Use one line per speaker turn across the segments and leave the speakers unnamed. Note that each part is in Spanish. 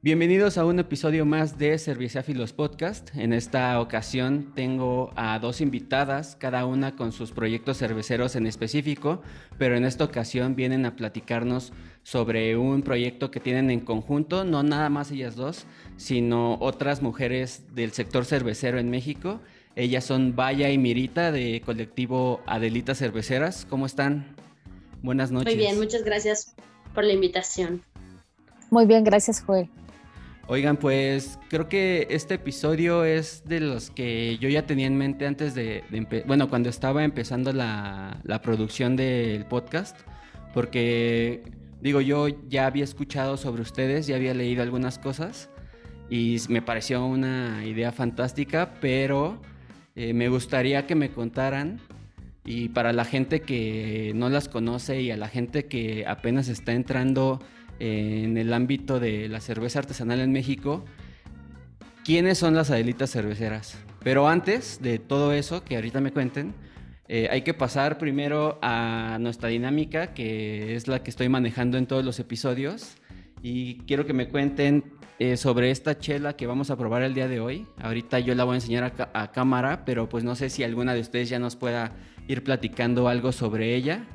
Bienvenidos a un episodio más de Cerveceáfilos Podcast. En esta ocasión tengo a dos invitadas, cada una con sus proyectos cerveceros en específico, pero en esta ocasión vienen a platicarnos sobre un proyecto que tienen en conjunto, no nada más ellas dos, sino otras mujeres del sector cervecero en México. Ellas son Vaya y Mirita de colectivo Adelitas Cerveceras. ¿Cómo están? Buenas noches.
Muy bien, muchas gracias por la invitación.
Muy bien, gracias Joel.
Oigan, pues creo que este episodio es de los que yo ya tenía en mente antes de, bueno, cuando estaba empezando la, la, producción del podcast, porque digo, yo ya había escuchado sobre ustedes, ya había leído algunas cosas y me pareció una idea fantástica, pero eh, me gustaría que me contaran y para la gente que no las conoce y a la gente que apenas está entrando en el ámbito de la cerveza artesanal en México, ¿quiénes son las Adelitas cerveceras? Pero antes de todo eso, que ahorita me cuenten, eh, hay que pasar primero a nuestra dinámica, que es la que estoy manejando en todos los episodios. Y quiero que me cuenten eh, sobre esta chela que vamos a probar el día de hoy. Ahorita yo la voy a enseñar a, a cámara, pero pues no sé si alguna de ustedes ya nos pueda ir platicando algo sobre ella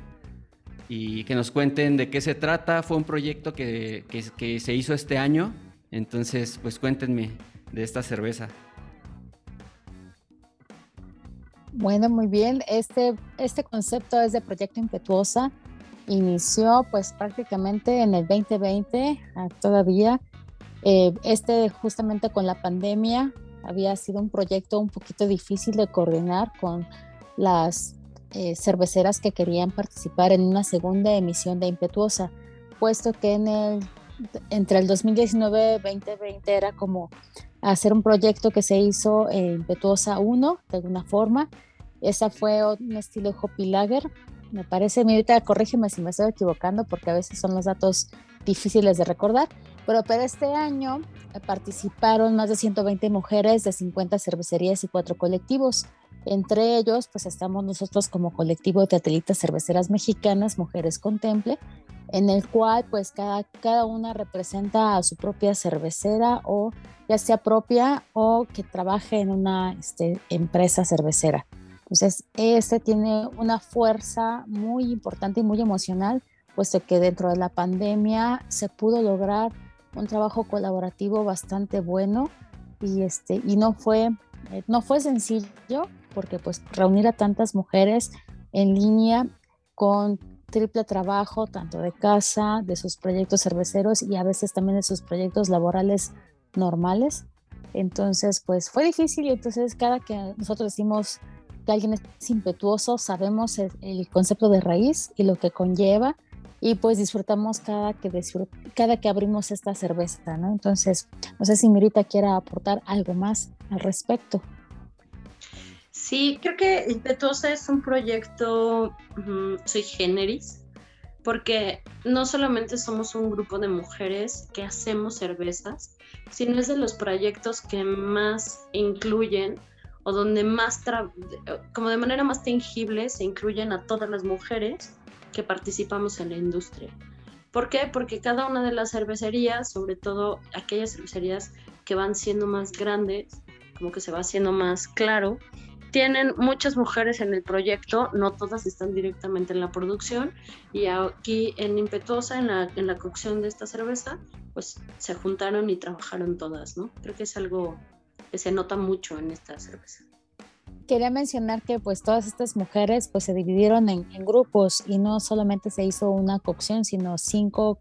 y que nos cuenten de qué se trata. Fue un proyecto que, que, se hizo este año, entonces pues cuéntenme de esta cerveza.
Bueno, muy bien. Este, este concepto es de Proyecto Impetuosa. Inició pues prácticamente en el 2020, ah, todavía. Eh, este justamente con la pandemia había sido un proyecto un poquito difícil de coordinar con las eh, cerveceras que querían participar en una segunda emisión de Impetuosa, puesto que en el, entre el 2019 y 2020 era como hacer un proyecto que se hizo en Impetuosa 1, de alguna forma. Esa fue un estilo Hoppy Lager, me parece. Ahorita corrígeme si me estoy equivocando, porque a veces son los datos difíciles de recordar. Pero para este año eh, participaron más de 120 mujeres de 50 cervecerías y cuatro colectivos. Entre ellos, pues estamos nosotros como colectivo de atelitas cerveceras mexicanas, Mujeres Contemple, en el cual pues cada, cada una representa a su propia cervecera o ya sea propia o que trabaje en una este, empresa cervecera. Entonces, este tiene una fuerza muy importante y muy emocional, puesto que dentro de la pandemia se pudo lograr un trabajo colaborativo bastante bueno y, este, y no, fue, eh, no fue sencillo, porque pues reunir a tantas mujeres en línea con triple trabajo, tanto de casa, de sus proyectos cerveceros y a veces también de sus proyectos laborales normales. Entonces, pues fue difícil y entonces cada que nosotros decimos que alguien es impetuoso, sabemos el, concepto de raíz y lo que conlleva y pues disfrutamos cada que, cada que abrimos esta cerveza, ¿no? Entonces, no sé si Mirita quiera aportar algo más al respecto.
Sí, creo que Impetuosa es un proyecto soy generis, porque no solamente somos un grupo de mujeres que hacemos cervezas, sino es de los proyectos que más incluyen o donde más, como de manera más tangible, se incluyen a todas las mujeres que participamos en la industria. ¿Por qué? Porque cada una de las cervecerías, sobre todo aquellas cervecerías que van siendo más grandes, como que se va haciendo más claro, tienen muchas mujeres en el proyecto, no todas están directamente en la producción y aquí en Impetuosa, en la, en la cocción de esta cerveza, pues se juntaron y trabajaron todas, ¿no? Creo que es algo que se nota mucho en esta cerveza.
Quería mencionar que pues todas estas mujeres pues se dividieron en, grupos y no solamente se hizo una cocción, sino cinco,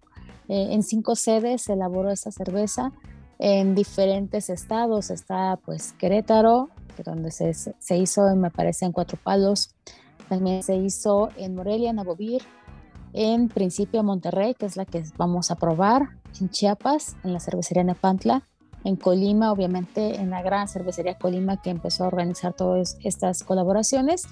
eh, en cinco sedes se elaboró esta cerveza en diferentes estados. Está pues Querétaro, donde se, se, hizo, me parece, en Cuatro Palos. También se hizo en Morelia, Navovir, en principio Monterrey, que es la que vamos a probar, en Chiapas, en la cervecería Nepantla, en Colima, obviamente, en la gran cervecería Colima que empezó a organizar todas estas colaboraciones.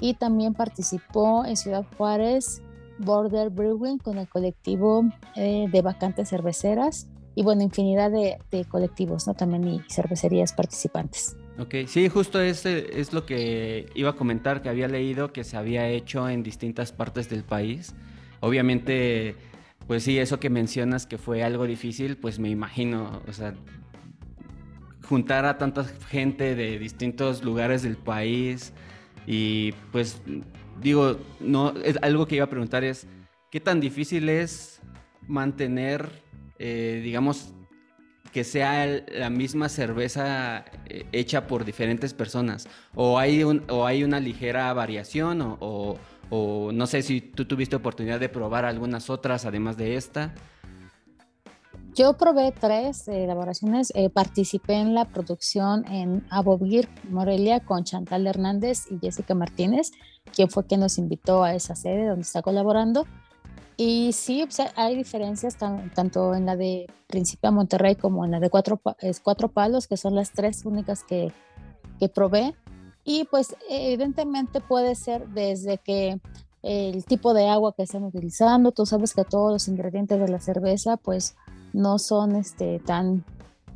Y también participó en Ciudad Juárez, Border Brewing, con el colectivo eh, de vacantes cerveceras y bueno, infinidad de, colectivos, ¿no? También y cervecerías participantes.
Ok, sí, justo ese es lo que iba a comentar, que había leído que se había hecho en distintas partes del país. Obviamente pues sí, eso que mencionas que fue algo difícil, pues me imagino, o sea, juntar a tanta gente de distintos lugares del país y pues digo, no, algo que iba a preguntar es, ¿qué tan difícil es mantener, eh, digamos, que sea la misma cerveza eh, hecha por diferentes personas? ¿O hay, un, o hay una ligera variación? O, o, no sé si tú tuviste oportunidad de probar algunas otras además de esta.
Yo probé tres elaboraciones, eh, participé en la producción en Abovir, Morelia, con Chantal Hernández y Jessica Martínez, quien fue quien nos invitó a esa sede donde está colaborando. Y sí, hay diferencias tanto en la de Principia Monterrey como en la de cuatro, cuatro Palos, que son las tres únicas que, que probé. Y pues evidentemente puede ser desde que el tipo de agua que están utilizando, tú sabes que todos los ingredientes de la cerveza pues no son este, tan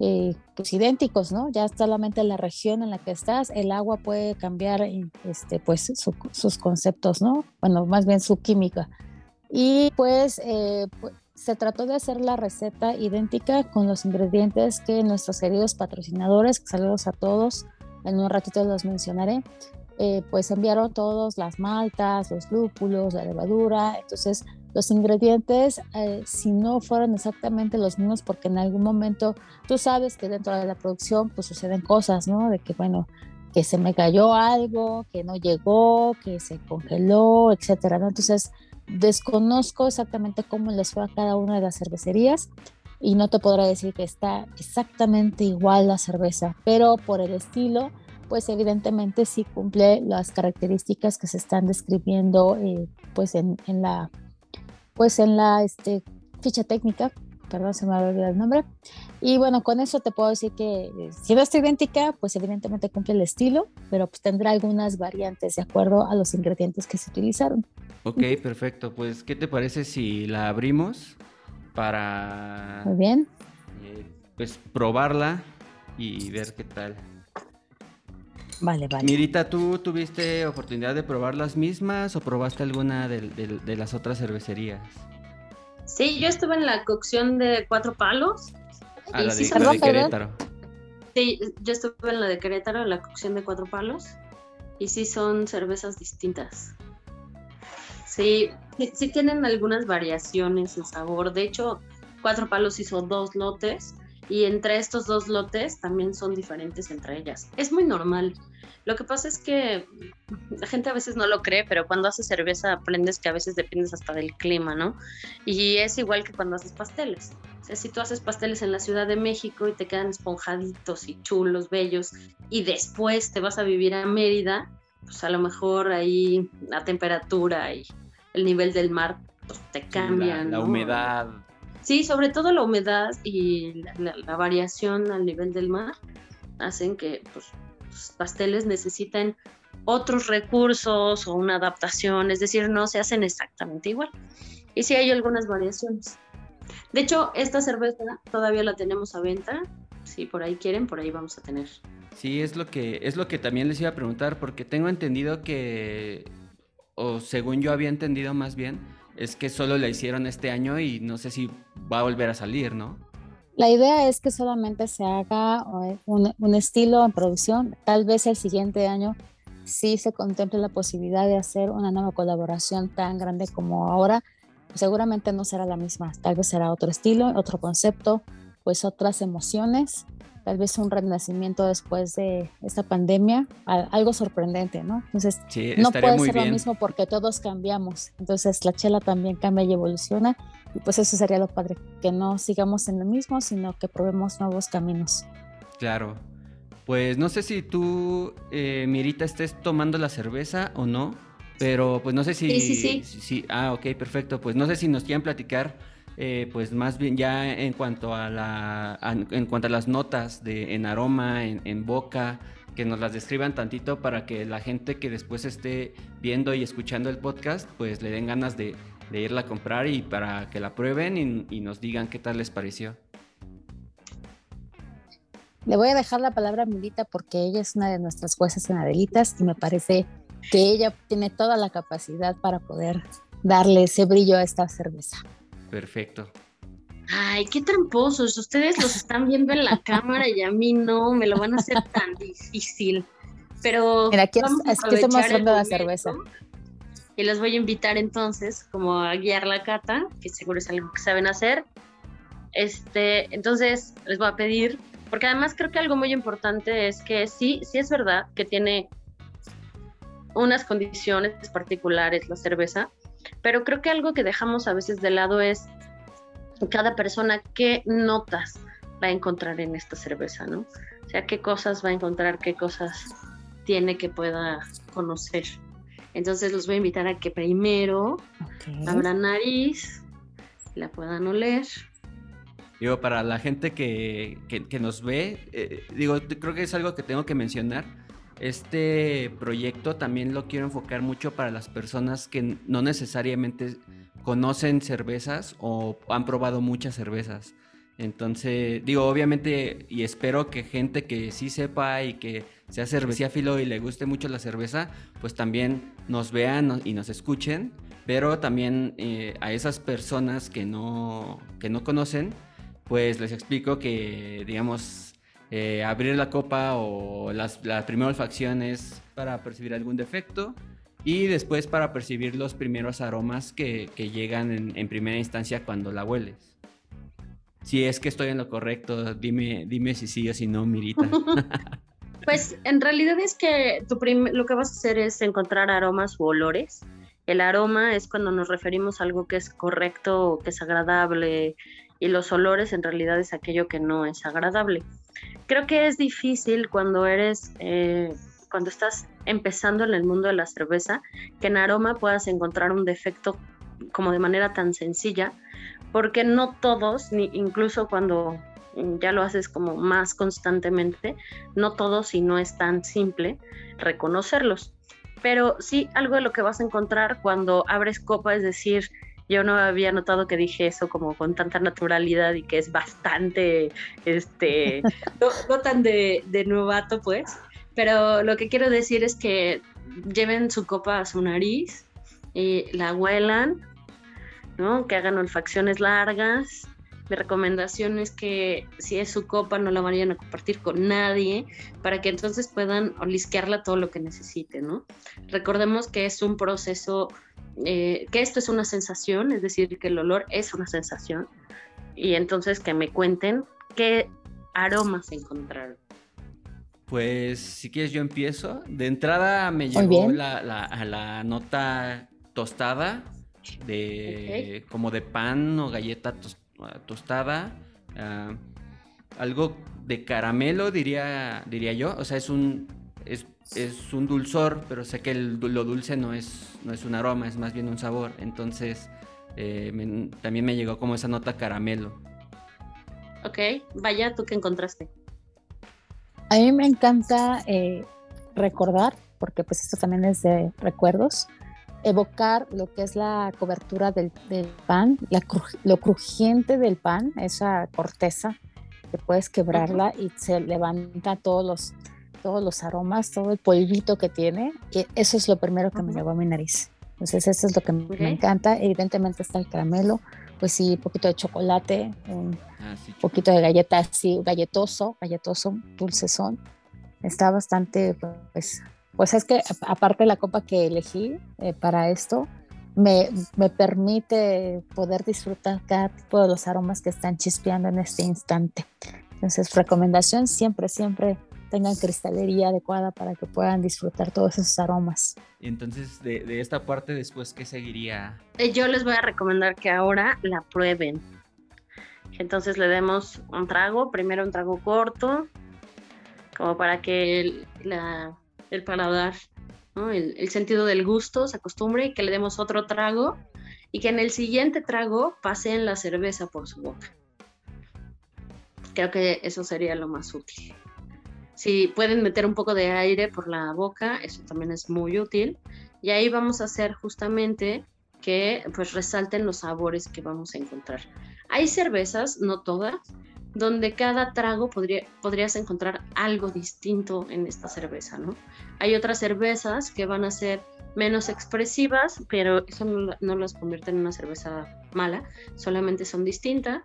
eh, pues idénticos, ¿no? Ya solamente la región en la que estás, el agua puede cambiar este, pues sus conceptos, ¿no? Bueno, más bien su química. Y pues, eh, pues, se trató de hacer la receta idéntica con los ingredientes que nuestros queridos patrocinadores, saludos a todos, en un ratito los mencionaré, eh, pues enviaron todos las maltas, los lúpulos, la levadura, entonces los ingredientes, eh, si no fueron exactamente los mismos, porque en algún momento tú sabes que dentro de la producción pues suceden cosas, ¿no? De que, bueno, que se me cayó algo, que no llegó, que se congeló, etcétera, ¿no? Entonces, desconozco exactamente cómo les fue a cada una de las cervecerías y no te podré decir que está exactamente igual la cerveza, pero por el estilo, pues evidentemente sí cumple las características que se están describiendo eh, pues en, en, la pues en la este, ficha técnica, perdón, se me ha olvidado el nombre. Y bueno, con eso te puedo decir que eh, si no está idéntica, pues evidentemente cumple el estilo, pero pues tendrá algunas variantes de acuerdo a los ingredientes que se utilizaron.
Ok, perfecto. Pues, ¿qué te parece si la abrimos para...
Muy bien.
Eh, pues probarla y ver qué tal.
Vale, vale.
Mirita, ¿tú tuviste oportunidad de probar las mismas o probaste alguna de, las otras cervecerías?
Sí, yo estuve en la cocción de cuatro palos.
Ah, la, de, la de Querétaro.
Sí, yo estuve en la de Querétaro, en la cocción de cuatro palos. Y sí son cervezas distintas. Sí, sí tienen algunas variaciones en sabor. De hecho, Cuatro Palos hizo dos lotes y entre estos dos lotes también son diferentes entre ellas. Es muy normal. Lo que pasa es que la gente a veces no lo cree, pero cuando haces cerveza aprendes que a veces dependes hasta del clima, ¿no? Y es igual que cuando haces pasteles. Si tú haces pasteles en la Ciudad de México y te quedan esponjaditos y chulos, bellos, y después te vas a vivir a Mérida, pues a lo mejor ahí la temperatura y el nivel del mar pues, te cambian.
la, humedad.
Sí, sobre todo la humedad y la, variación al nivel del mar hacen que pues, los pasteles necesiten otros recursos o una adaptación, es decir, no se hacen exactamente igual. Y sí hay algunas variaciones. De hecho, esta cerveza todavía la tenemos a venta. Si por ahí quieren, por ahí vamos a tener.
Sí, es lo que es lo que también les iba a preguntar porque tengo entendido que o según yo había entendido más bien, es que solo la hicieron este año y no sé si va a volver a salir, ¿no?
La idea es que solamente se haga eh, un, estilo en producción. Tal vez el siguiente año sí se contemple la posibilidad de hacer una nueva colaboración tan grande como ahora. Seguramente no será la misma, tal vez será otro estilo, otro concepto, pues otras emociones tal vez un renacimiento después de esta pandemia, algo sorprendente, ¿no? Entonces, no puede ser lo mismo porque todos cambiamos. Entonces, la chela también cambia y evoluciona. Y pues eso sería lo padre, que no sigamos en lo mismo, sino que probemos nuevos caminos.
Claro. Pues no sé si tú, eh, Mirita, estés tomando la cerveza o no, pero pues no sé si...
Sí, sí,
sí. ah, ok, perfecto. Pues no sé si nos quieren platicar eh, pues más bien ya en cuanto a la en cuanto a las notas de en aroma, en, boca, que nos las describan tantito para que la gente que después esté viendo y escuchando el podcast, pues le den ganas de, irla a comprar y para que la prueben y, nos digan qué tal les pareció.
Le voy a dejar la palabra a Milita porque ella es una de nuestras jueces en Adelitas y me parece que ella tiene toda la capacidad para poder darle ese brillo a esta cerveza.
Perfecto.
Ay, qué tramposos. Ustedes los están viendo en la cámara y a mí no, me lo van a hacer tan difícil. Pero.
Mira, aquí, es, que estamos hablando de la cerveza.
Y les voy a invitar entonces como a guiar la cata, que seguro es algo que saben hacer. Este, entonces les voy a pedir, porque además creo que algo muy importante es que sí, sí es verdad que tiene unas condiciones particulares la cerveza, pero creo que algo que dejamos a veces de lado es cada persona qué notas va a encontrar en esta cerveza, ¿no? O sea, qué cosas va a encontrar, qué cosas tiene que pueda conocer. Entonces los voy a invitar a que primero abran nariz, la puedan oler.
Digo, para la gente que, que, nos ve, eh, digo, creo que es algo que tengo que mencionar. Este proyecto también lo quiero enfocar mucho para las personas que no necesariamente conocen cervezas o han probado muchas cervezas. Entonces, digo, obviamente, y espero que gente que sí sepa y que sea cerveciáfilo y le guste mucho la cerveza, pues también nos vean y nos escuchen. Pero también eh, a esas personas que no, que no conocen, pues les explico que, digamos, eh, abrir la copa o las, la primera olfacción es para percibir algún defecto y después para percibir los primeros aromas que, llegan en, primera instancia cuando la hueles. Si es que estoy en lo correcto, dime, dime si sí o si no, Mirita.
Pues en realidad es que tu lo que vas a hacer es encontrar aromas u olores. El aroma es cuando nos referimos a algo que es correcto que es agradable y los olores en realidad es aquello que no es agradable. Creo que es difícil cuando eres eh, cuando estás empezando en el mundo de la cerveza, que en aroma puedas encontrar un defecto como de manera tan sencilla, porque no todos, ni incluso cuando ya lo haces como más constantemente, no todos y no es tan simple reconocerlos. Pero sí, algo de lo que vas a encontrar cuando abres copa, es decir, yo no había notado que dije eso como con tanta naturalidad y que es bastante, este, no, tan de, de novato, pues, pero lo que quiero decir es que lleven su copa a su nariz y la huelan, ¿no? Que hagan olfacciones largas. Mi recomendación es que si es su copa no la vayan a compartir con nadie para que entonces puedan olisquearla todo lo que necesiten, ¿no? Recordemos que es un proceso, eh, que esto es una sensación, es decir, que el olor es una sensación y entonces que me cuenten qué aromas encontraron.
Pues si quieres yo empiezo. De entrada me llegó la, la, nota tostada de como de pan o galleta tostada. Ah, algo de caramelo diría, diría yo. O sea, es un, es, un dulzor, pero sé que lo dulce no es, no es un aroma, es más bien un sabor. Entonces eh, también me llegó como esa nota caramelo.
Ok, vaya, ¿tú qué encontraste?
A mí me encanta eh, recordar, porque pues esto también es de recuerdos, evocar lo que es la cobertura del, pan, lo crujiente del pan, esa corteza que puedes quebrarla y se levanta todos los, todos los aromas, todo el polvito que tiene. Y eso es lo primero que me llegó a mi nariz. Entonces eso es lo que me encanta. Evidentemente está el caramelo, pues sí, un poquito de chocolate, un ah, poquito de galleta así, galletoso, galletoso, dulcezón. Está bastante, pues, pues es que aparte de la copa que elegí eh, para esto, me, me, permite poder disfrutar cada tipo de los aromas que están chispeando en este instante. Entonces, recomendación siempre, siempre tengan cristalería adecuada para que puedan disfrutar todos esos aromas.
Y entonces, de, esta parte, después, ¿qué seguiría?
Eh, yo les voy a recomendar que ahora la prueben. Entonces le demos un trago, primero un trago corto, como para que la, el paladar, el, sentido del gusto se acostumbre y que le demos otro trago y que en el siguiente trago pasen la cerveza por su boca. Creo que eso sería lo más útil. Si pueden meter un poco de aire por la boca, eso también es muy útil. Y ahí vamos a hacer justamente que pues resalten los sabores que vamos a encontrar. Hay cervezas, no todas, donde cada trago podría, podrías encontrar algo distinto en esta cerveza, ¿no? Hay otras cervezas que van a ser menos expresivas, pero eso no, no las convierte en una cerveza mala, solamente son distintas,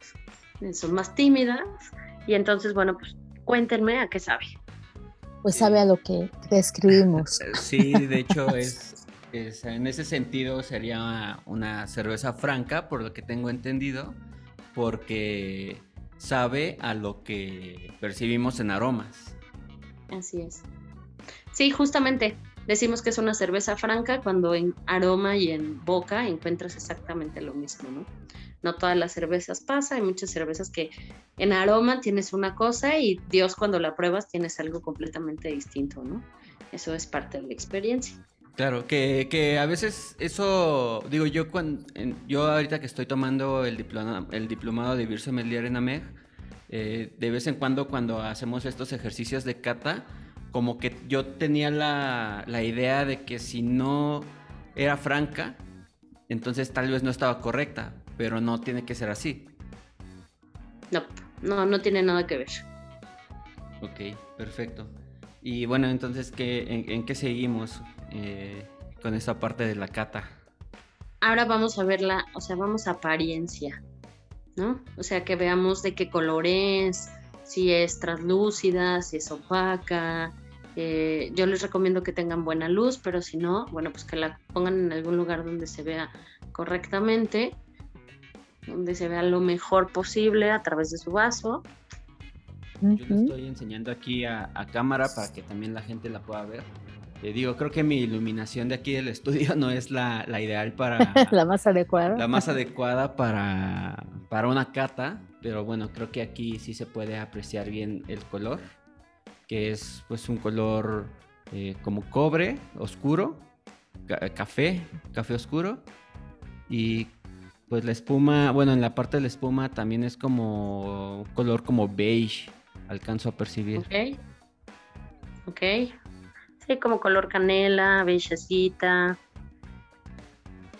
son más tímidas y entonces, bueno, pues cuéntenme a qué sabe.
Pues sabe a lo que describimos.
Sí, de hecho es, en ese sentido sería una cerveza franca, por lo que tengo entendido, porque sabe a lo que percibimos en aromas.
Así es. Sí, justamente decimos que es una cerveza franca cuando en aroma y en boca encuentras exactamente lo mismo, ¿no? No todas las cervezas pasa, hay muchas cervezas que en aroma tienes una cosa y Dios cuando la pruebas tienes algo completamente distinto, ¿no? Eso es parte de la experiencia.
Claro, que, a veces eso, digo yo, cuando, yo ahorita que estoy tomando el, diploma, el diplomado de Beer Sommelier en AMEG, eh, de vez en cuando cuando hacemos estos ejercicios de cata, como que yo tenía la, la idea de que si no era franca, entonces tal vez no estaba correcta, pero no tiene que ser así.
No, no, no tiene nada que ver.
Ok, perfecto. Y bueno, entonces, ¿qué, en, qué seguimos eh, con esta parte de la cata?
Ahora vamos a verla, o sea, vamos a apariencia, ¿no? O sea, que veamos de qué color es, si es translúcida, si es opaca. Eh, yo les recomiendo que tengan buena luz, pero si no, bueno, pues que la pongan en algún lugar donde se vea correctamente donde se vea lo mejor posible a través de su vaso.
Yo le estoy enseñando aquí a, cámara para que también la gente la pueda ver. Le digo, creo que mi iluminación de aquí del estudio no es la, ideal para...
la más adecuada.
La más adecuada para, para una cata, pero bueno, creo que aquí sí se puede apreciar bien el color, que es pues un color eh, como cobre, oscuro, café, café oscuro, y pues la espuma, bueno, en la parte de la espuma también es como un color como beige, alcanzo a percibir.
Ok. Ok. Sí, como color canela, beigecita.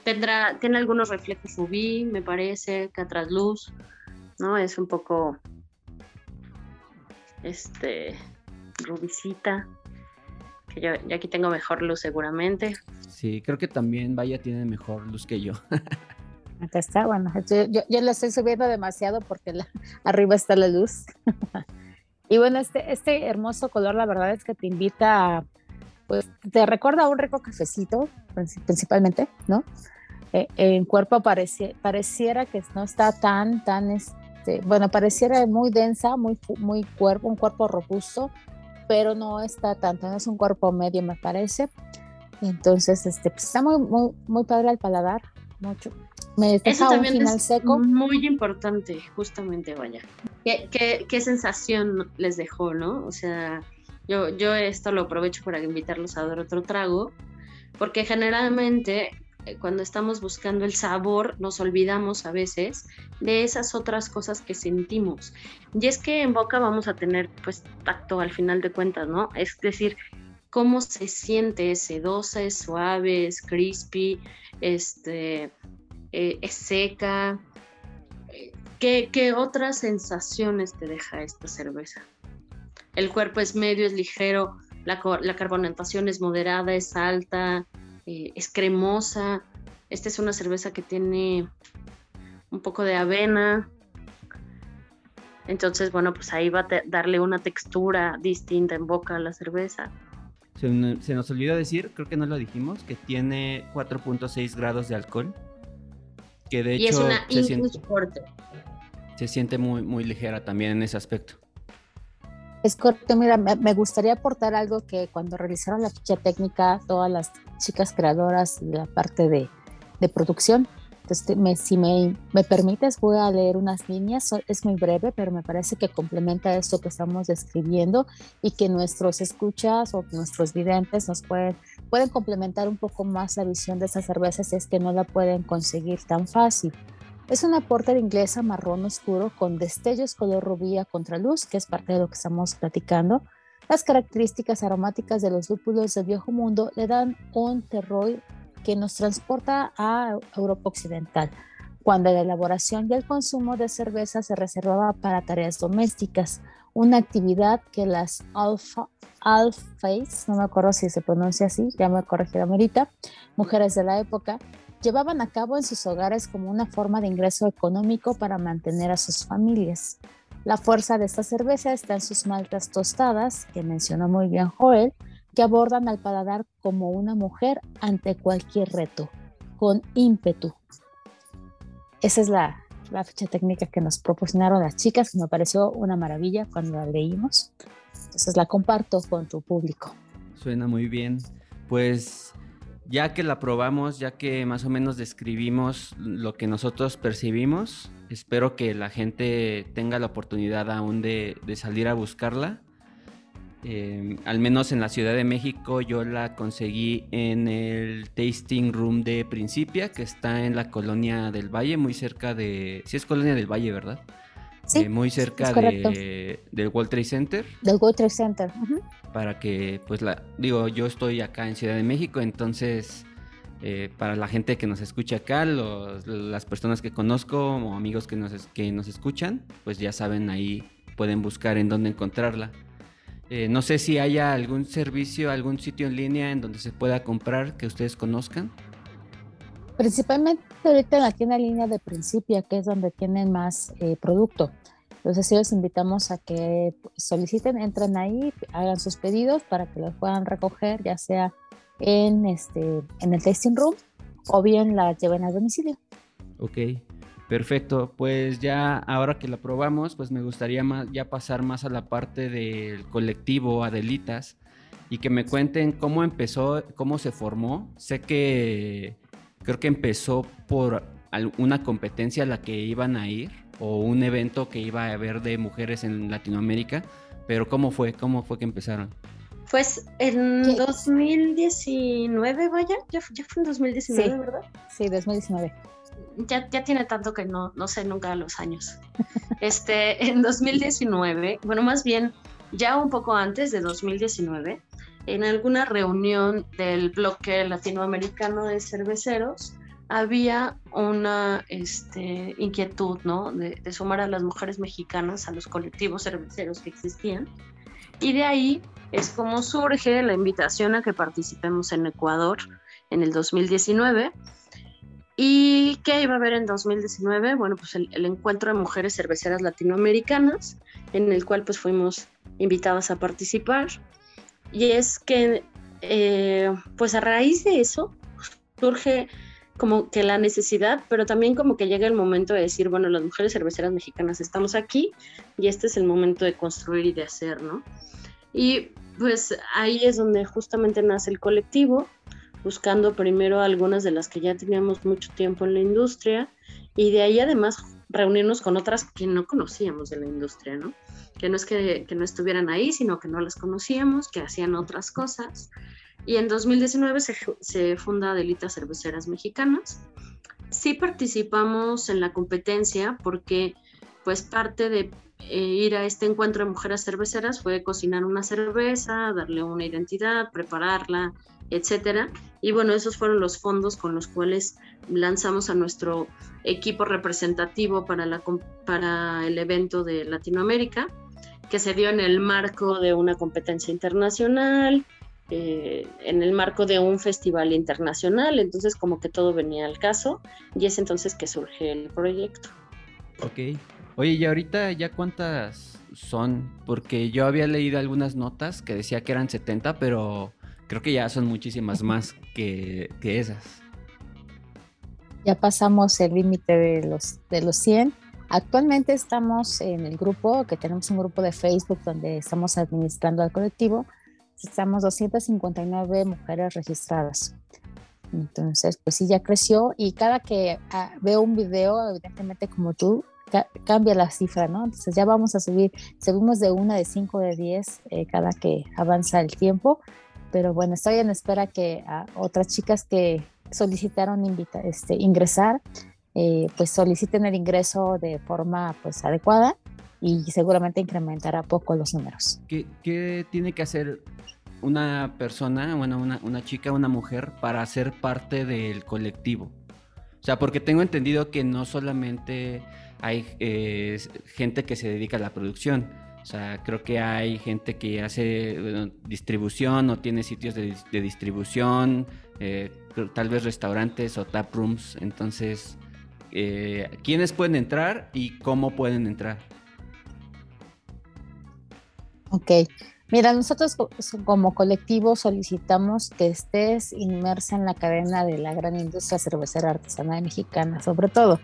Tendrá, tiene algunos reflejos UV, me parece, que a luz, ¿no? Es un poco, este, rubicita. Que yo, yo aquí tengo mejor luz seguramente.
Sí, creo que también Vaya tiene mejor luz que yo.
Acá está, bueno, yo, yo, la estoy subiendo demasiado porque arriba está la luz. y bueno, este, este hermoso color, la verdad es que te invita a, pues te recuerda a un rico cafecito, principalmente, ¿no? Eh, en cuerpo pareciera que no está tan, tan, este, bueno, pareciera muy densa, muy, muy cuerpo, un cuerpo robusto, pero no está tanto, no es un cuerpo medio, me parece. Entonces, este, pues está muy, muy, muy padre al paladar, mucho, me Eso también es seco.
Muy importante, justamente, vaya. ¿Qué, ¿Qué, sensación les dejó, no? O sea, yo, yo esto lo aprovecho para invitarlos a dar otro trago, porque generalmente eh, cuando estamos buscando el sabor nos olvidamos a veces de esas otras cosas que sentimos. Y es que en boca vamos a tener pues tacto al final de cuentas, ¿no? Es decir, cómo se siente, sedosa, es suave, es crispy, este, eh, es seca. ¿Qué, otras sensaciones te deja esta cerveza? El cuerpo es medio, es ligero, la, carbonatación es moderada, es alta, eh, es cremosa. Esta es una cerveza que tiene un poco de avena. Entonces, bueno, pues ahí va a darle una textura distinta en boca a la cerveza.
Se, se nos olvidó decir, creo que no lo dijimos, que tiene 4.6 grados de alcohol de y es una se siente, se siente muy, muy ligera también en ese aspecto.
Es correcto, mira, me, gustaría aportar algo que cuando realizaron la ficha técnica, todas las chicas creadoras y la parte de, de producción, entonces, me, si me, me, permites, voy a leer unas líneas. Es muy breve, pero me parece que complementa esto que estamos describiendo y que nuestros escuchas o nuestros videntes nos pueden, pueden complementar un poco más la visión de esta cerveza si es que no la pueden conseguir tan fácil. Es una porter inglesa marrón oscuro con destellos color rubí a contraluz, que es parte de lo que estamos platicando. Las características aromáticas de los lúpulos del viejo mundo le dan un terroir que nos transporta a Europa Occidental. cuando la elaboración y el consumo de cerveza se reservaba para tareas domésticas, una actividad que las alfa, no me acuerdo si se pronuncia así, ya me corregirá Merita, mujeres de la época, llevaban a cabo en sus hogares como una forma de ingreso económico para mantener a sus familias. La fuerza de esta cerveza está en sus maltas tostadas, que mencionó muy bien Joel, que abordan al paladar como una mujer ante cualquier reto, con ímpetu. Esa es la, la ficha técnica que nos proporcionaron las chicas, que me pareció una maravilla cuando la leímos. Entonces la comparto con tu público.
Suena muy bien. Pues ya que la probamos, ya que más o menos describimos lo que nosotros percibimos, espero que la gente tenga la oportunidad aún de, salir a buscarla. Em, al menos en la Ciudad de México yo la conseguí en el Tasting Room de Principia, que está en la Colonia del Valle, muy cerca de... Sí es Colonia del Valle, ¿verdad?
Sí,
eh, muy cerca de, del World Trade Center.
Del World Trade Center.
Para que, pues, la, digo, yo estoy acá en Ciudad de México, entonces, eh, para la gente que nos escucha acá, las personas que conozco o amigos que nos, que nos escuchan, pues ya saben, ahí pueden buscar en dónde encontrarla. Eh, no sé si haya algún servicio, algún sitio en línea en donde se pueda comprar que ustedes conozcan.
Principalmente ahorita en la tienda línea de Principia, que es donde tienen más eh, producto. Entonces, sí los invitamos a que soliciten, entren ahí, hagan sus pedidos para que los puedan recoger, ya sea en, este, en el tasting room o bien la lleven a domicilio.
Ok, perfecto. Pues ya ahora que la probamos, pues me gustaría más, ya pasar más a la parte del colectivo Adelitas y que me cuenten cómo empezó, cómo se formó. Sé que creo que empezó por una competencia a la que iban a ir o un evento que iba a haber de mujeres en Latinoamérica, pero ¿cómo fue? ¿Cómo fue que empezaron?
Pues en 2019, vaya, ya, ya, fue en 2019, ¿verdad?
Sí, 2019.
Ya, ya tiene tanto que no, no sé nunca los años. este, en 2019, bueno, más bien ya un poco antes de 2019, en alguna reunión del bloque latinoamericano de cerveceros, había una este, inquietud ¿no? de, sumar a las mujeres mexicanas a los colectivos cerveceros que existían. Y de ahí es como surge la invitación a que participemos en Ecuador en el 2019. ¿Y qué iba a haber en 2019? Bueno, pues el, el, encuentro de mujeres cerveceras latinoamericanas, en el cual pues fuimos invitadas a participar. Y es que, eh, pues a raíz de eso, surge como que la necesidad, pero también como que llega el momento de decir, bueno, las mujeres cerveceras mexicanas estamos aquí y este es el momento de construir y de hacer, ¿no? Y pues ahí es donde justamente nace el colectivo, buscando primero algunas de las que ya teníamos mucho tiempo en la industria y de ahí además reunirnos con otras que no conocíamos de la industria, ¿no? Que no es que, no estuvieran ahí, sino que no las conocíamos, que hacían otras cosas. Y en 2019 se, se funda Delitas Cerveceras Mexicanas. Sí participamos en la competencia porque pues parte de eh, ir a este encuentro de mujeres cerveceras fue cocinar una cerveza, darle una identidad, prepararla, etcétera. Y bueno, esos fueron los fondos con los cuales lanzamos a nuestro equipo representativo para, la, para el evento de Latinoamérica, que se dio en el marco de una competencia internacional, eh, en el marco de un festival internacional, entonces como que todo venía al caso y es entonces que surge el proyecto.
Ok. Oye, ¿y ahorita ya cuántas son? Porque yo había leído algunas notas que decía que eran 70, pero creo que ya son muchísimas más que, que esas.
Ya pasamos el límite de los, de los 100. Actualmente estamos en el grupo, que tenemos un grupo de Facebook donde estamos administrando al colectivo. Estamos 259 mujeres registradas. Entonces, pues sí, ya creció y cada que ah, veo un video, evidentemente como tú, cambia la cifra, ¿no? Entonces ya vamos a subir, subimos de una, de cinco, de diez eh, cada que avanza el tiempo, pero bueno, estoy en espera que a otras chicas que solicitaron este, ingresar, eh, pues soliciten el ingreso de forma pues adecuada y seguramente incrementará poco los números.
¿Qué, tiene que hacer una persona, bueno, una, una chica, una mujer para ser parte del colectivo? O sea, porque tengo entendido que no solamente hay eh, gente que se dedica a la producción. O sea, creo que hay gente que hace distribución o tiene sitios de, distribución, eh, tal vez restaurantes o tap rooms. Entonces, eh, ¿quiénes pueden entrar y cómo pueden entrar?
Ok, Mira, nosotros como colectivo solicitamos que estés inmersa en la cadena de la gran industria cervecera artesanal mexicana, sobre todo,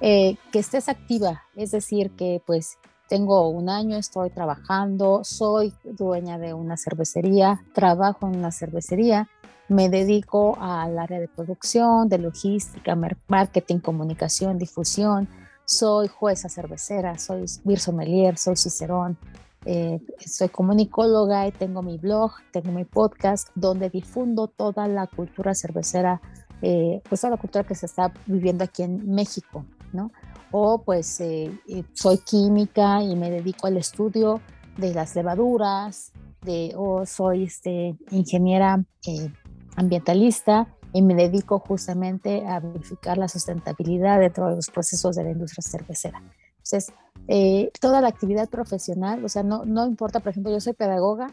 eh, que estés activa, es decir, que pues tengo un año, estoy trabajando, soy dueña de una cervecería, trabajo en una cervecería, me dedico al área de producción, de logística, marketing, comunicación, difusión, soy jueza cervecera, soy beer sommelier, soy cicerón, eh, soy comunicóloga y tengo mi blog, tengo mi podcast donde difundo toda la cultura cervecera, eh, pues toda la cultura que se está viviendo aquí en México, ¿no? O pues eh, soy química y me dedico al estudio de las levaduras, de, o soy este, ingeniera ambientalista y me dedico justamente a verificar la sustentabilidad dentro de los procesos de la industria cervecera. Entonces, eh, toda la actividad profesional, o sea, no, no importa, por ejemplo, yo soy pedagoga,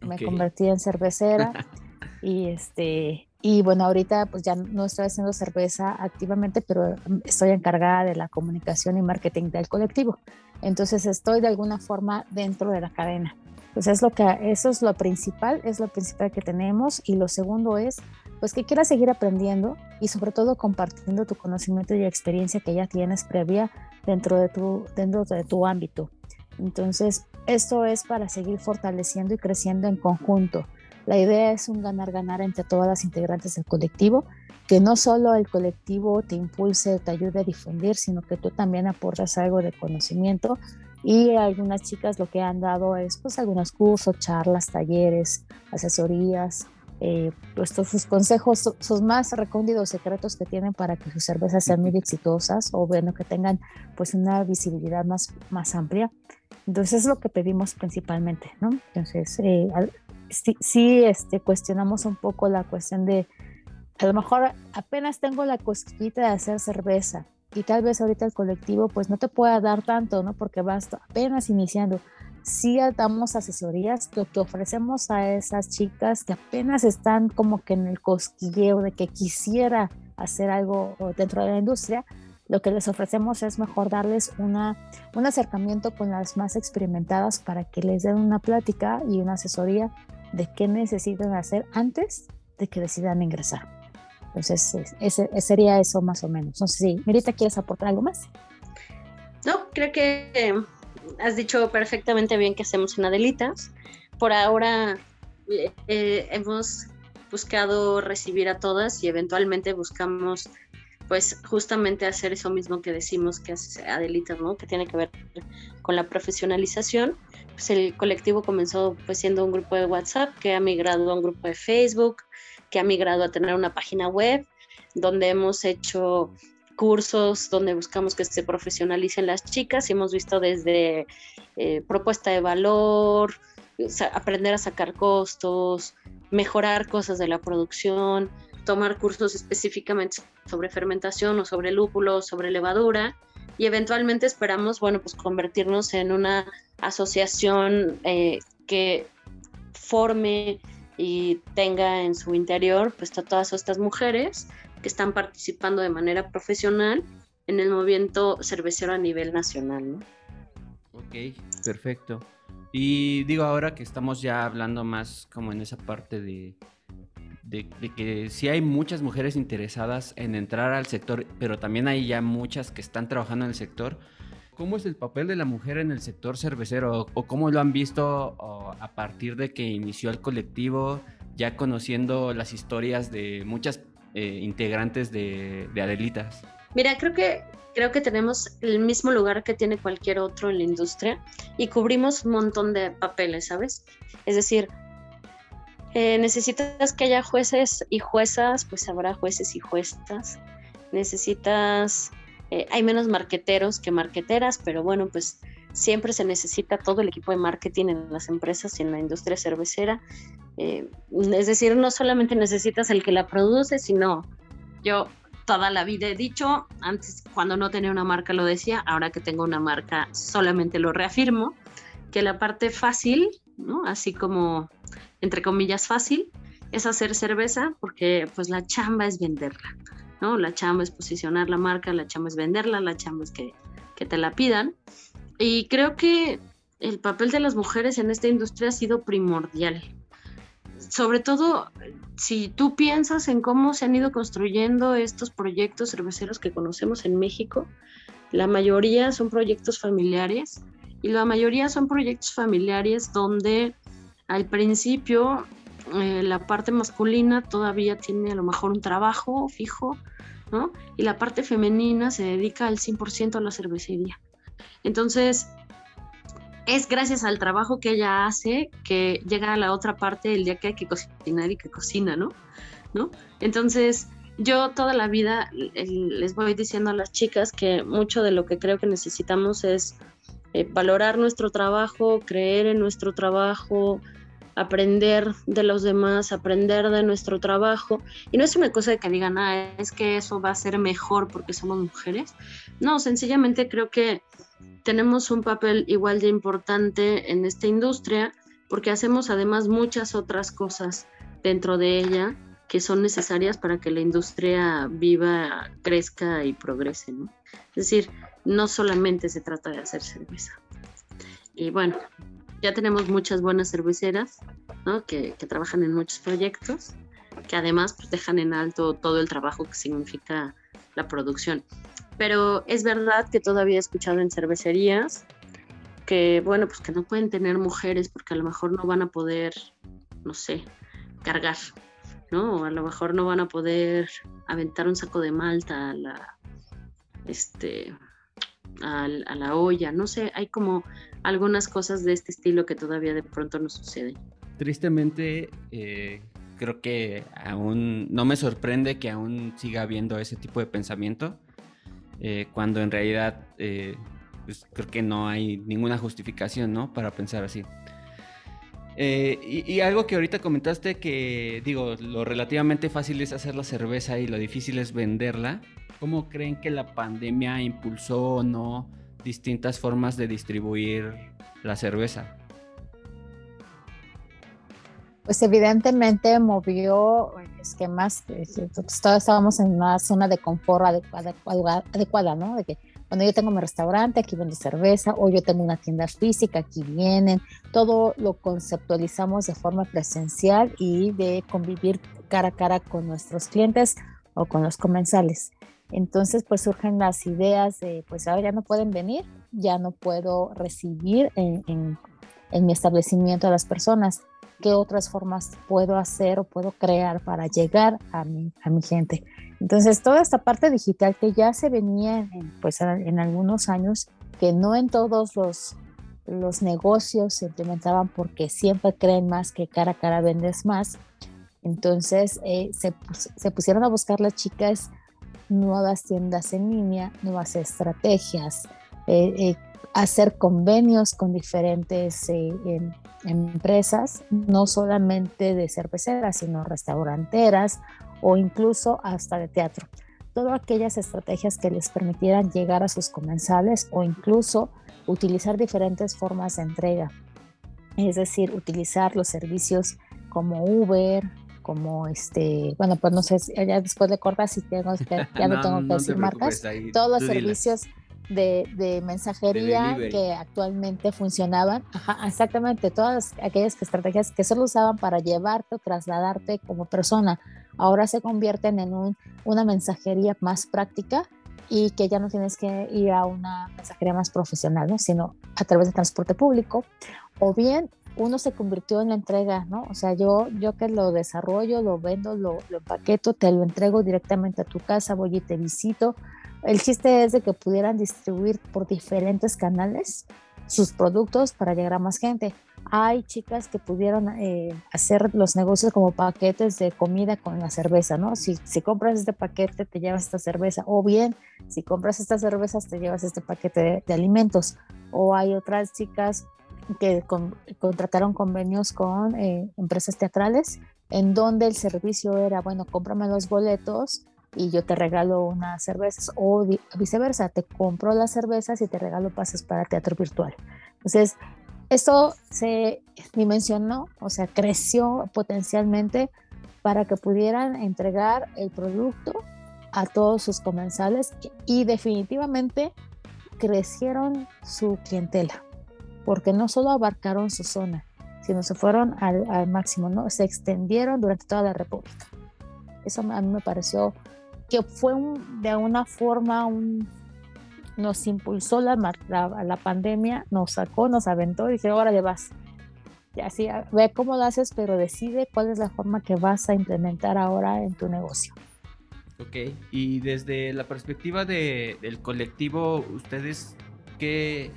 me convertí en cervecera y este y bueno, ahorita pues ya no estoy haciendo cerveza activamente, pero estoy encargada de la comunicación y marketing del colectivo. Entonces estoy de alguna forma dentro de la cadena. Pues es lo que eso es lo principal, es lo principal que tenemos y lo segundo es pues que quieras seguir aprendiendo y sobre todo compartiendo tu conocimiento y experiencia que ya tienes previa dentro de tu, dentro de tu ámbito. Entonces, esto es para seguir fortaleciendo y creciendo en conjunto. La idea es un ganar-ganar entre todas las integrantes del colectivo, que no solo el colectivo te impulse, te ayude a difundir, sino que tú también aportas algo de conocimiento. Y algunas chicas lo que han dado es pues algunos cursos, charlas, talleres, asesorías, eh, pues sus consejos, sus más recónditos secretos que tienen para que sus cervezas sean muy exitosas o bueno, que tengan pues una visibilidad más, más amplia. Entonces es lo que pedimos principalmente, ¿no? Entonces, eh, sí, este, cuestionamos un poco la cuestión de, a lo mejor apenas tengo la cosquillita de hacer cerveza y tal vez ahorita el colectivo pues no te pueda dar tanto, ¿no? Porque vas apenas iniciando sí damos asesorías, lo que ofrecemos a esas chicas que apenas están como que en el cosquilleo de que quisiera hacer algo dentro de la industria, lo que les ofrecemos es mejor darles una, un acercamiento con las más experimentadas para que les den una plática y una asesoría de qué necesitan hacer antes de que decidan ingresar. Entonces, ese, sería eso más o menos. No sé si, Mirita, ¿quieres aportar algo más?
No, creo que has dicho perfectamente bien que hacemos en Adelitas. Por ahora eh, eh, hemos buscado recibir a todas y eventualmente buscamos pues justamente hacer eso mismo que decimos que hace Adelitas, ¿no? Que tiene que ver con la profesionalización. Pues el colectivo comenzó pues siendo un grupo de WhatsApp que ha migrado a un grupo de Facebook, que ha migrado a tener una página web donde hemos hecho cursos donde buscamos que se profesionalicen las chicas y hemos visto desde eh, propuesta de valor, aprender a sacar costos, mejorar cosas de la producción, tomar cursos específicamente sobre fermentación o sobre lúpulo, sobre levadura y eventualmente esperamos, bueno, pues convertirnos en una asociación eh, que forme y tenga en su interior pues a todas estas mujeres que están participando de manera profesional en el movimiento cervecero a nivel nacional. ¿no?
Ok, perfecto. Y digo ahora que estamos ya hablando más como en esa parte de, de, que sí hay muchas mujeres interesadas en entrar al sector, pero también hay ya muchas que están trabajando en el sector. ¿Cómo es el papel de la mujer en el sector cervecero o cómo lo han visto a partir de que inició el colectivo, ya conociendo las historias de muchas eh, integrantes de, Adelitas?
Mira, creo que creo que tenemos el mismo lugar que tiene cualquier otro en la industria y cubrimos un montón de papeles, ¿sabes? Es decir, eh, necesitas que haya jueces y juezas, pues habrá jueces y juezas. Necesitas, eh, hay menos marqueteros que marqueteras, pero bueno, pues siempre se necesita todo el equipo de marketing en las empresas y en la industria cervecera. Eh, es decir, no solamente necesitas el que la produce, sino yo toda la vida he dicho, antes cuando no tenía una marca lo decía, ahora que tengo una marca solamente lo reafirmo, que la parte fácil, ¿no? así como entre comillas fácil, es hacer cerveza porque pues la chamba es venderla, ¿no? La chamba es posicionar la marca, la chamba es venderla, la chamba es que, que te la pidan. Y creo que el papel de las mujeres en esta industria ha sido primordial. Sobre todo si tú piensas en cómo se han ido construyendo estos proyectos cerveceros que conocemos en México, la mayoría son proyectos familiares y la mayoría son proyectos familiares donde al principio eh, la parte masculina todavía tiene a lo mejor un trabajo fijo, ¿no? Y la parte femenina se dedica al 100% a la cervecería. Entonces, es gracias al trabajo que ella hace que llega a la otra parte el día que hay que cocinar y que cocina, ¿no? ¿No? Entonces, yo toda la vida les voy diciendo a las chicas que mucho de lo que creo que necesitamos es eh, valorar nuestro trabajo, creer en nuestro trabajo, aprender de los demás, aprender de nuestro trabajo. Y no es una cosa de que digan, ah, es que eso va a ser mejor porque somos mujeres. No, sencillamente creo que tenemos un papel igual de importante en esta industria porque hacemos además muchas otras cosas dentro de ella que son necesarias para que la industria viva, crezca y progrese. ¿no? Es decir, no solamente se trata de hacer cerveza. Y bueno, ya tenemos muchas buenas cerveceras ¿no? que, que, trabajan en muchos proyectos, que además pues, dejan en alto todo el trabajo que significa la producción pero es verdad que todavía he escuchado en cervecerías que, bueno, pues que no pueden tener mujeres porque a lo mejor no van a poder, no sé, cargar, ¿no? O a lo mejor no van a poder aventar un saco de malta a la, este, a, la olla, no sé, hay como algunas cosas de este estilo que todavía de pronto no suceden.
Tristemente, eh, creo que aún no me sorprende que aún siga habiendo ese tipo de pensamiento eh, cuando en realidad eh, pues creo que no hay ninguna justificación, ¿no? Para pensar así. Eh, y, algo que ahorita comentaste que, digo, lo relativamente fácil es hacer la cerveza y lo difícil es venderla. ¿Cómo creen que la pandemia impulsó o no distintas formas de distribuir la cerveza?
Pues evidentemente movió esquemas, todos estábamos en una zona de confort adecuada, adecuada, ¿no? De que cuando yo tengo mi restaurante, aquí vendo cerveza, o yo tengo una tienda física, aquí vienen, todo lo conceptualizamos de forma presencial y de convivir cara a cara con nuestros clientes o con los comensales. Entonces, pues surgen las ideas de, pues ahora ya no pueden venir, ya no puedo recibir en, en mi establecimiento a las personas qué otras formas puedo hacer o puedo crear para llegar a mi, a mi gente. Entonces, toda esta parte digital que ya se venía en, pues, en algunos años, que no en todos los, los negocios se implementaban porque siempre creen más que cara a cara vendes más. Entonces, eh, se, se pusieron a buscar las chicas nuevas tiendas en línea, nuevas estrategias, eh, eh, hacer convenios con diferentes empresas, no solamente de cerveceras, sino restauranteras o incluso hasta de teatro. Todas aquellas estrategias que les permitieran llegar a sus comensales o incluso utilizar diferentes formas de entrega. Es decir, utilizar los servicios como Uber, como este, bueno, pues no sé, ya después de cortar si tengo ya no, tengo que decir marcas, todos los servicios de, mensajería que actualmente funcionaban. exactamente, todas aquellas estrategias que solo usaban para llevarte o trasladarte como persona, ahora se convierten en un, una mensajería más práctica y que ya no tienes que ir a una mensajería más profesional, ¿no? sino a través de transporte público. O bien uno se convirtió en la entrega, ¿no? O sea, yo, yo que lo desarrollo, lo vendo, lo, lo empaqueto, te lo entrego directamente a tu casa, voy y te visito, el chiste es de que pudieran distribuir por diferentes canales sus productos para llegar a más gente. Hay chicas que pudieron eh, hacer los negocios como paquetes de comida con la cerveza, ¿no? Si, si compras este paquete, te llevas esta cerveza. O bien, si compras estas cervezas, te llevas este paquete de, alimentos. O hay otras chicas que contrataron convenios con eh, empresas teatrales en donde el servicio era, bueno, cómprame los boletos y yo te regalo unas cervezas o viceversa, te compro las cervezas y te regalo pases para teatro virtual. Entonces, esto se dimensionó, o sea, creció potencialmente para que pudieran entregar el producto a todos sus comensales y definitivamente crecieron su clientela, porque no solo abarcaron su zona, sino se fueron al, máximo, ¿no? Se extendieron durante toda la República. Eso a mí me pareció que fue de alguna forma un, nos impulsó la, la, la, pandemia, nos sacó, nos aventó y dije, ahora le vas. Y así, ve cómo lo haces, pero decide cuál es la forma que vas a implementar ahora en tu negocio.
Ok, y desde la perspectiva de, del colectivo, ¿ustedes qué,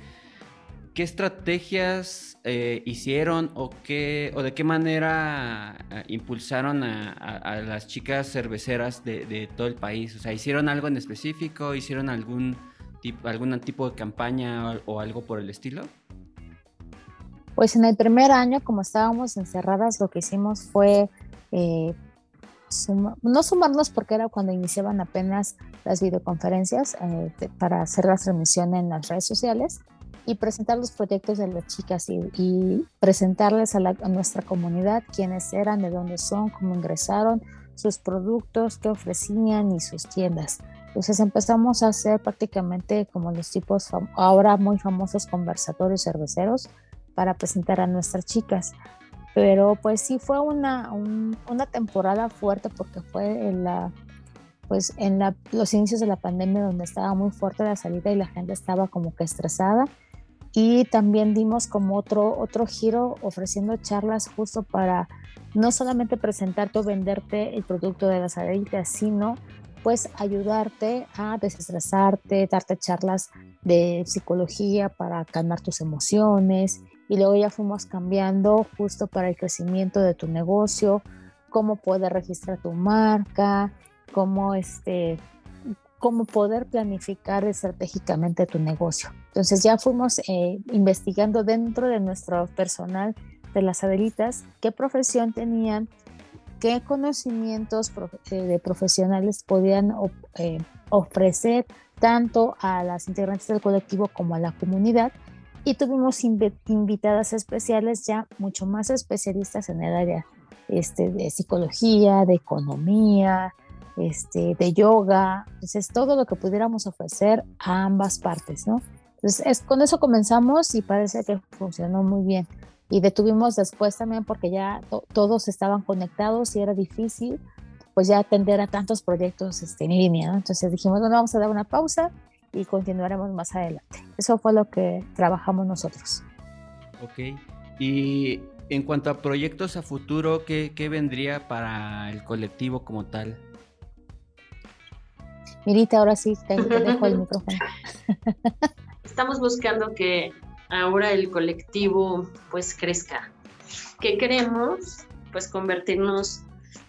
qué estrategias eh, hicieron o, qué, o de qué manera eh, impulsaron a, las chicas cerveceras de, todo el país? O sea, ¿hicieron algo en específico? ¿Hicieron algún, tipo, algún tipo de campaña o, algo por el estilo?
Pues en el primer año, como estábamos encerradas, lo que hicimos fue eh, no sumarnos porque era cuando iniciaban apenas las videoconferencias para hacer la transmisión en las redes sociales y presentar los proyectos de las chicas y, presentarles a, nuestra comunidad quiénes eran, de dónde son, cómo ingresaron, sus productos, qué ofrecían y sus tiendas. Entonces empezamos a hacer prácticamente como los tipos ahora muy famosos conversatorios cerveceros para presentar a nuestras chicas. Pero pues sí fue una, una temporada fuerte porque fue en la pues en la, los inicios de la pandemia donde estaba muy fuerte la salida y la gente estaba como que estresada y también dimos como otro, otro giro ofreciendo charlas justo para no solamente presentarte o venderte el producto de las adelitas, sino pues ayudarte a desestresarte, darte charlas de psicología para calmar tus emociones. Y luego ya fuimos cambiando justo para el crecimiento de tu negocio, cómo poder registrar tu marca, cómo este cómo poder planificar estratégicamente tu negocio. Entonces ya fuimos eh, investigando dentro de nuestro personal de las Adelitas qué profesión tenían, qué conocimientos eh, de profesionales podían eh, ofrecer tanto a las integrantes del colectivo como a la comunidad. Y tuvimos invitadas especiales ya mucho más especialistas en el área este, de psicología, de economía, este, de yoga, entonces todo lo que pudiéramos ofrecer a ambas partes, ¿no? Entonces es, con eso comenzamos y parece que funcionó muy bien. Y detuvimos después también porque ya todos estaban conectados y era difícil pues ya atender a tantos proyectos este, en línea, ¿no? Entonces dijimos, bueno, vamos a dar una pausa y continuaremos más adelante. Eso fue lo que trabajamos nosotros.
Ok. Y en cuanto a proyectos a futuro, ¿qué, qué vendría para el colectivo como tal?
Mirita, ahora sí, te, dejo el micrófono.
Estamos buscando que ahora el colectivo pues crezca. ¿Qué queremos? Pues convertirnos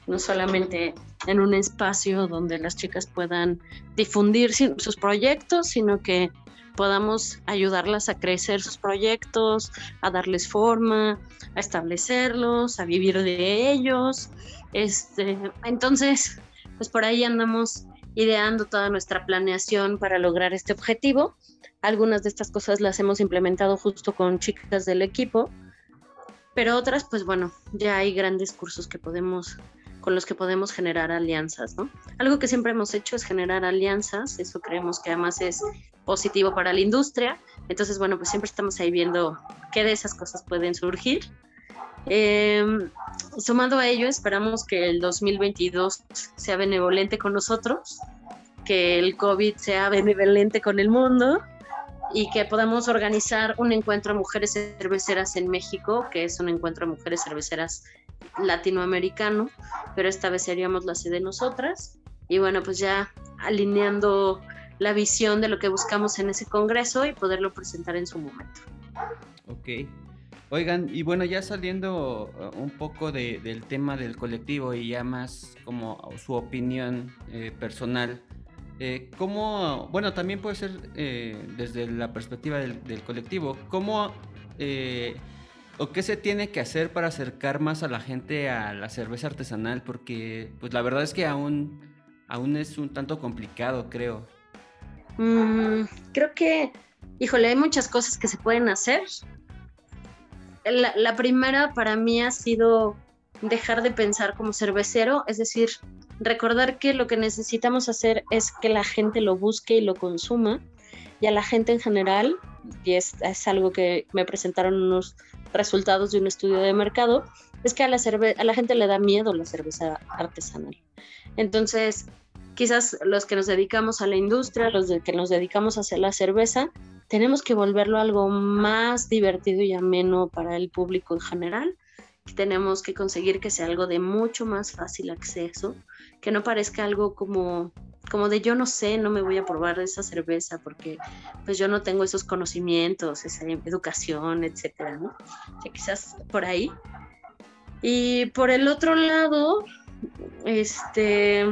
no solamente en un espacio donde las chicas puedan difundir sus proyectos, sino que podamos ayudarlas a crecer sus proyectos, a darles forma, a establecerlos, a vivir de ellos. Este, entonces, pues por ahí andamos ideando toda nuestra planeación para lograr este objetivo. Algunas de estas cosas las hemos implementado justo con chicas del equipo, pero otras, pues bueno, ya hay grandes cursos que podemos con los que podemos generar alianzas, ¿no? Algo que siempre hemos hecho es generar alianzas, eso creemos que además es positivo para la industria, entonces bueno, pues siempre estamos ahí viendo qué de esas cosas pueden surgir. Eh, sumando a ello, esperamos que el 2022 sea benevolente con nosotros, que el COVID sea benevolente con el mundo y que podamos organizar un encuentro de mujeres cerveceras en México, que es un encuentro de mujeres cerveceras latinoamericano, pero esta vez seríamos la sede nosotras. Y bueno, pues ya alineando la visión de lo que buscamos en ese congreso y poderlo presentar en su momento.
Ok, Oigan, y bueno, ya saliendo uh, un poco del tema del colectivo y ya más como su opinión eh, personal, eh, ¿cómo, bueno, también puede ser eh, desde la perspectiva del, colectivo, cómo o qué se tiene que hacer para acercar más a la gente a la cerveza artesanal? Porque, pues la verdad es que aún aún es un tanto complicado, creo.
Mm, creo que, híjole, hay muchas cosas que se pueden hacer. La, primera para mí ha sido dejar de pensar como cervecero, es decir, recordar que lo que necesitamos hacer es que la gente lo busque y lo consuma y a la gente en general, y es, algo que me presentaron unos resultados de un estudio de mercado, es que a la gente le da miedo la cerveza artesanal. Entonces, quizás los que nos dedicamos a la industria, los que nos dedicamos a hacer la cerveza, tenemos que volverlo algo más divertido y ameno para el público en general. Tenemos que conseguir que sea algo de mucho más fácil acceso, que no parezca algo como como de yo no sé, no me voy a probar esa cerveza porque pues yo no tengo esos conocimientos, esa educación, etcétera, ¿no? Quizás por ahí. Y por el otro lado, este,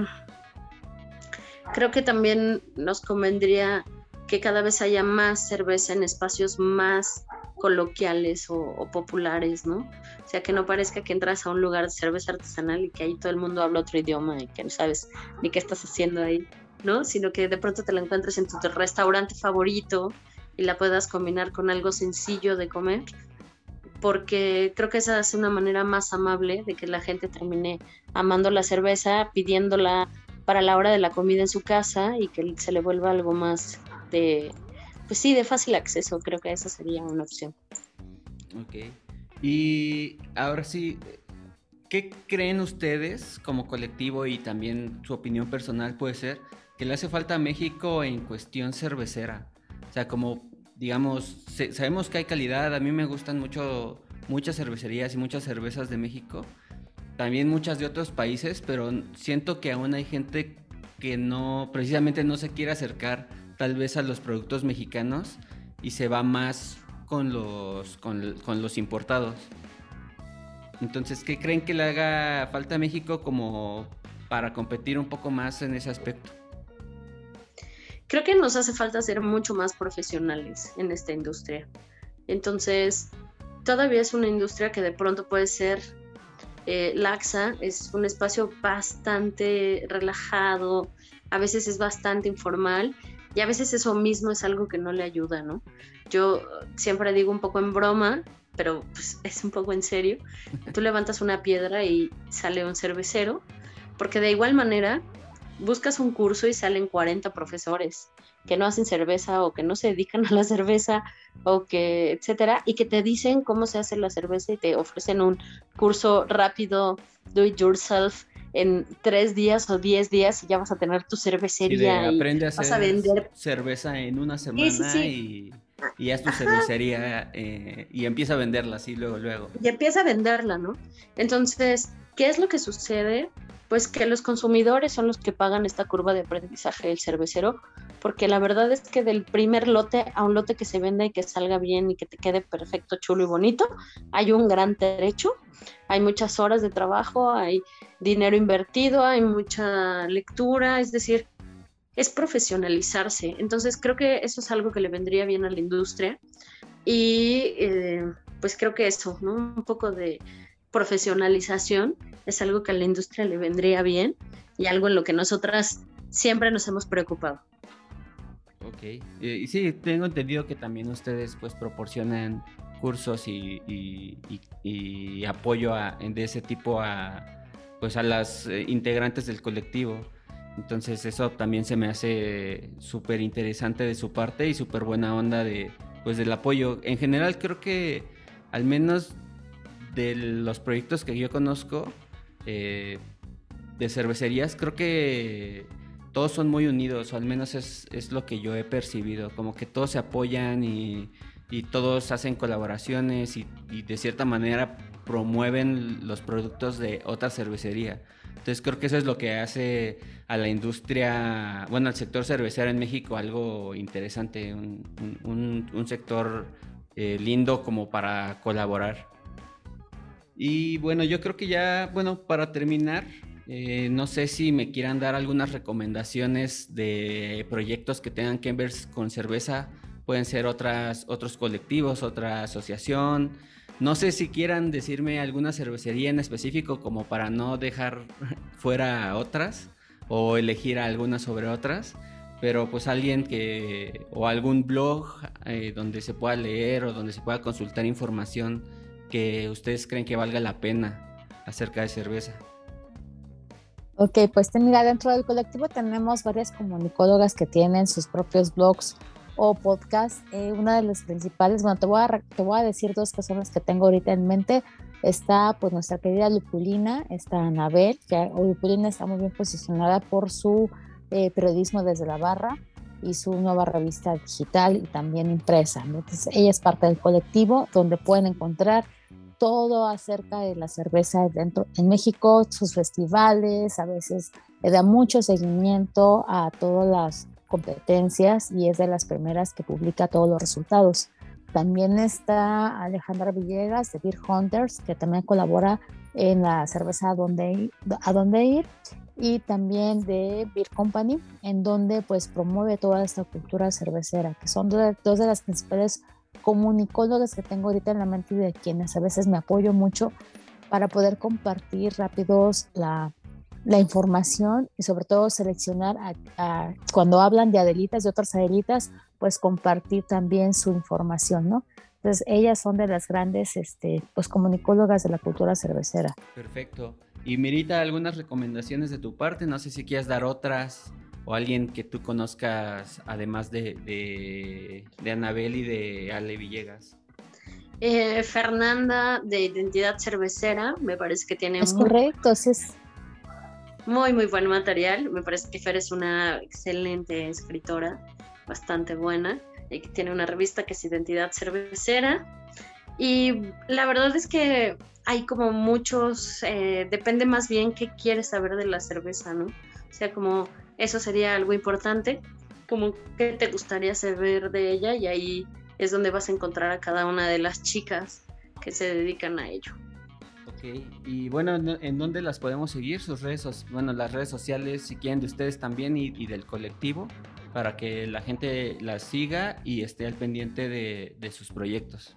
creo que también nos convendría que cada vez haya más cerveza en espacios más coloquiales o, populares, ¿no? O sea, que no parezca que entras a un lugar de cerveza artesanal y que ahí todo el mundo habla otro idioma y que no sabes ni qué estás haciendo ahí, ¿no? Sino que de pronto te la encuentres en tu restaurante favorito y la puedas combinar con algo sencillo de comer porque creo que esa es una manera más amable de que la gente termine amando la cerveza, pidiéndola para la hora de la comida en su casa y que se le vuelva algo más de, pues sí, de fácil acceso. Creo que esa sería una opción.
Ok. Y ahora sí, ¿qué creen ustedes como colectivo y también su opinión personal puede ser que le hace falta a México en cuestión cervecera? O sea, como digamos, sabemos que hay calidad, a mí me gustan mucho muchas cervecerías y muchas cervezas de México, también muchas de otros países, pero siento que aún hay gente que no, precisamente no se quiere acercar tal vez a los productos mexicanos y se va más con los, con, con los importados. Entonces, ¿qué creen que le haga falta a México como para competir un poco más en ese aspecto?
creo que nos hace falta ser mucho más profesionales en esta industria. Entonces, todavía es una industria que de pronto puede ser eh, laxa, es un espacio bastante relajado, a veces es bastante informal y a veces eso mismo es algo que no le ayuda, ¿no? Yo siempre digo un poco en broma, pero pues, es un poco en serio, tú levantas una piedra y sale un cervecero, porque de igual manera buscas un curso y salen 40 profesores que no hacen cerveza o que no se dedican a la cerveza o que, etcétera, y que te dicen cómo se hace la cerveza y te ofrecen un curso rápido, do it yourself, en tres días o diez días y ya vas a tener tu cervecería
y, a vas a vender cerveza en una semana y, y haz tu cervecería eh, y empieza a venderla así luego, luego.
Y empieza a venderla, ¿no? Entonces, ¿qué es lo que sucede? Pues que los consumidores son los que pagan esta curva de aprendizaje del cervecero, porque la verdad es que del primer lote a un lote que se venda y que salga bien y que te quede perfecto, chulo y bonito, hay un gran derecho, hay muchas horas de trabajo, hay dinero invertido, hay mucha lectura, es decir, es profesionalizarse. Entonces creo que eso es algo que le vendría bien a la industria y eh, pues creo que eso, ¿no? Un poco de profesionalización es algo que a la industria le vendría bien y algo en lo que nosotras siempre nos hemos preocupado.
Ok, eh, y sí, tengo entendido que también ustedes pues proporcionan cursos y, apoyo de ese tipo a pues a las eh, integrantes del colectivo. Entonces eso también se me hace súper interesante de su parte y súper buena onda de pues del apoyo. En general creo que al menos de los proyectos que yo conozco eh, de cervecerías, creo que todos son muy unidos, o al menos es, lo que yo he percibido, como que todos se apoyan y, todos hacen colaboraciones y, de cierta manera promueven los productos de otra cervecería. Entonces creo que eso es lo que hace a la industria, bueno, al sector cervecero en México algo interesante, un, sector eh, lindo como para colaborar. Y bueno, yo creo que ya, bueno, para terminar, eh, no sé si me quieran dar algunas recomendaciones de proyectos que tengan que ver con cerveza. Pueden ser otras, otros colectivos, otra asociación. No sé si quieran decirme alguna cervecería en específico como para no dejar fuera otras. o elegir algunas sobre otras, pero pues alguien que, o algún blog eh, donde se pueda leer o donde se pueda consultar información que ustedes creen que valga la pena acerca de cerveza.
Ok, pues mira, dentro del colectivo tenemos varias comunicólogas que tienen sus propios blogs o podcasts. Eh, una de las principales, bueno, te voy, a, te voy a decir dos personas que tengo ahorita en mente. Está pues nuestra querida Lupulina, está Anabel, que Lupulina está muy bien posicionada por su eh, periodismo desde la barra y su nueva revista digital y también impresa. Entonces, ella es parte del colectivo donde pueden encontrar todo acerca de la cerveza dentro en México, sus festivales, a veces le da mucho seguimiento a todas las competencias y es de las primeras que publica todos los resultados. También está Alejandra Villegas de Beer Hunters, que también colabora en la cerveza a dónde ir, a dónde ir y también de Beer Company, en donde pues promueve toda esta cultura cervecera, que son dos de las principales comunicólogos que tengo ahorita en la mente y de quienes a veces me apoyo mucho para poder compartir rápidos la, la información y sobre todo seleccionar cuando hablan de Adelitas, de otras Adelitas, pues compartir también su información, ¿no? Entonces ellas son de las grandes este, pues, comunicólogas de la cultura cervecera.
Perfecto. Y Mirita, algunas recomendaciones de tu parte, no sé si quieres dar otras o alguien que tú conozcas, además de, de, Anabel y de Ale Villegas?
Eh, Fernanda de Identidad Cervecera, me parece que tiene...
Es correcto, sí es.
Muy, muy buen material. Me parece que Fer es una excelente escritora, bastante buena, y que tiene una revista que es Identidad Cervecera. Y la verdad es que hay como muchos, eh, depende más bien qué quieres saber de la cerveza, ¿no? O sea, como eso sería algo importante, como qué te gustaría saber de ella y ahí es donde vas a encontrar a cada una de las chicas que se dedican a ello.
Ok, y bueno, ¿en dónde las podemos seguir? Sus redes, bueno, las redes sociales, si quieren, de ustedes también y, del colectivo, para que la gente las siga y esté al pendiente de, de sus proyectos.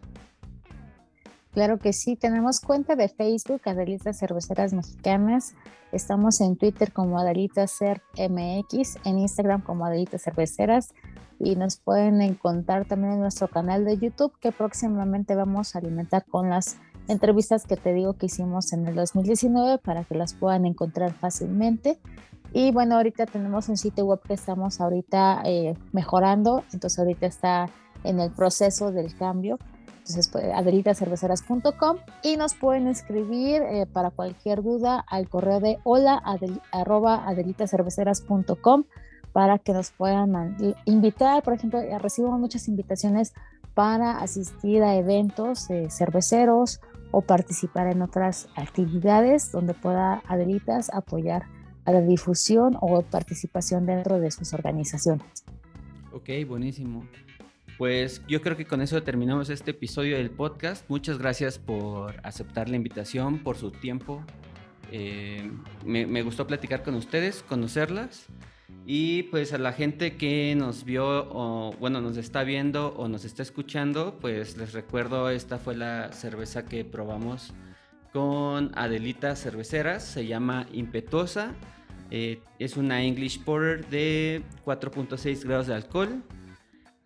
Claro que sí, tenemos cuenta de Facebook, Adelitas Cerveceras Mexicanas. Estamos en Twitter como Adelitas MX, en Instagram como Adelitas Cerveceras y nos pueden encontrar también en nuestro canal de YouTube que próximamente vamos a alimentar con las entrevistas que te digo que hicimos en el 2019 para que las puedan encontrar fácilmente. Y bueno, ahorita tenemos un sitio web que estamos ahorita eh, mejorando, entonces ahorita está en el proceso del cambio entonces, pues, y nos pueden escribir eh, para cualquier duda al correo de hola adelitacerveceras.com para que nos puedan invitar. Por ejemplo, eh, recibimos muchas invitaciones para asistir a eventos cerveceros o participar en otras actividades donde pueda Adelitas apoyar a la difusión o participación dentro de sus organizaciones.
Ok, buenísimo. Pues yo creo que con eso terminamos este episodio del podcast. Muchas gracias por aceptar la invitación, por su tiempo. Eh, me, gustó platicar con ustedes, conocerlas. Y pues a la gente que nos vio o bueno, nos está viendo o nos está escuchando, pues les recuerdo, esta fue la cerveza que probamos con Adelita Cerveceras, se llama Impetuosa. Eh, es una English Porter de 4.6 grados de alcohol,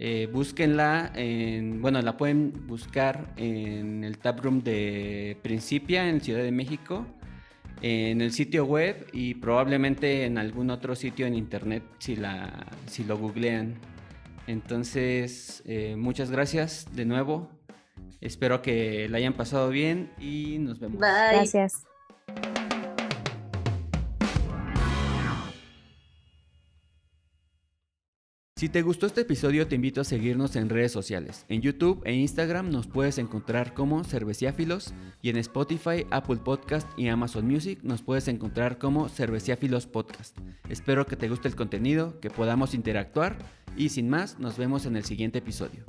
eh, búsquenla, en, bueno, la pueden buscar en el taproom de Principia en Ciudad de México, en el sitio web y probablemente en algún otro sitio en internet si, la, si lo googlean. Entonces, eh, muchas gracias de nuevo. Espero que la hayan pasado bien y nos vemos.
Gracias.
Si te gustó este episodio, te invito a seguirnos en redes sociales. En YouTube e Instagram nos puedes encontrar como Cerveciáfilos y en Spotify, Apple Podcast y Amazon Music nos puedes encontrar como Cerveciáfilos Podcast. Espero que te guste el contenido, que podamos interactuar y sin más, nos vemos en el siguiente episodio.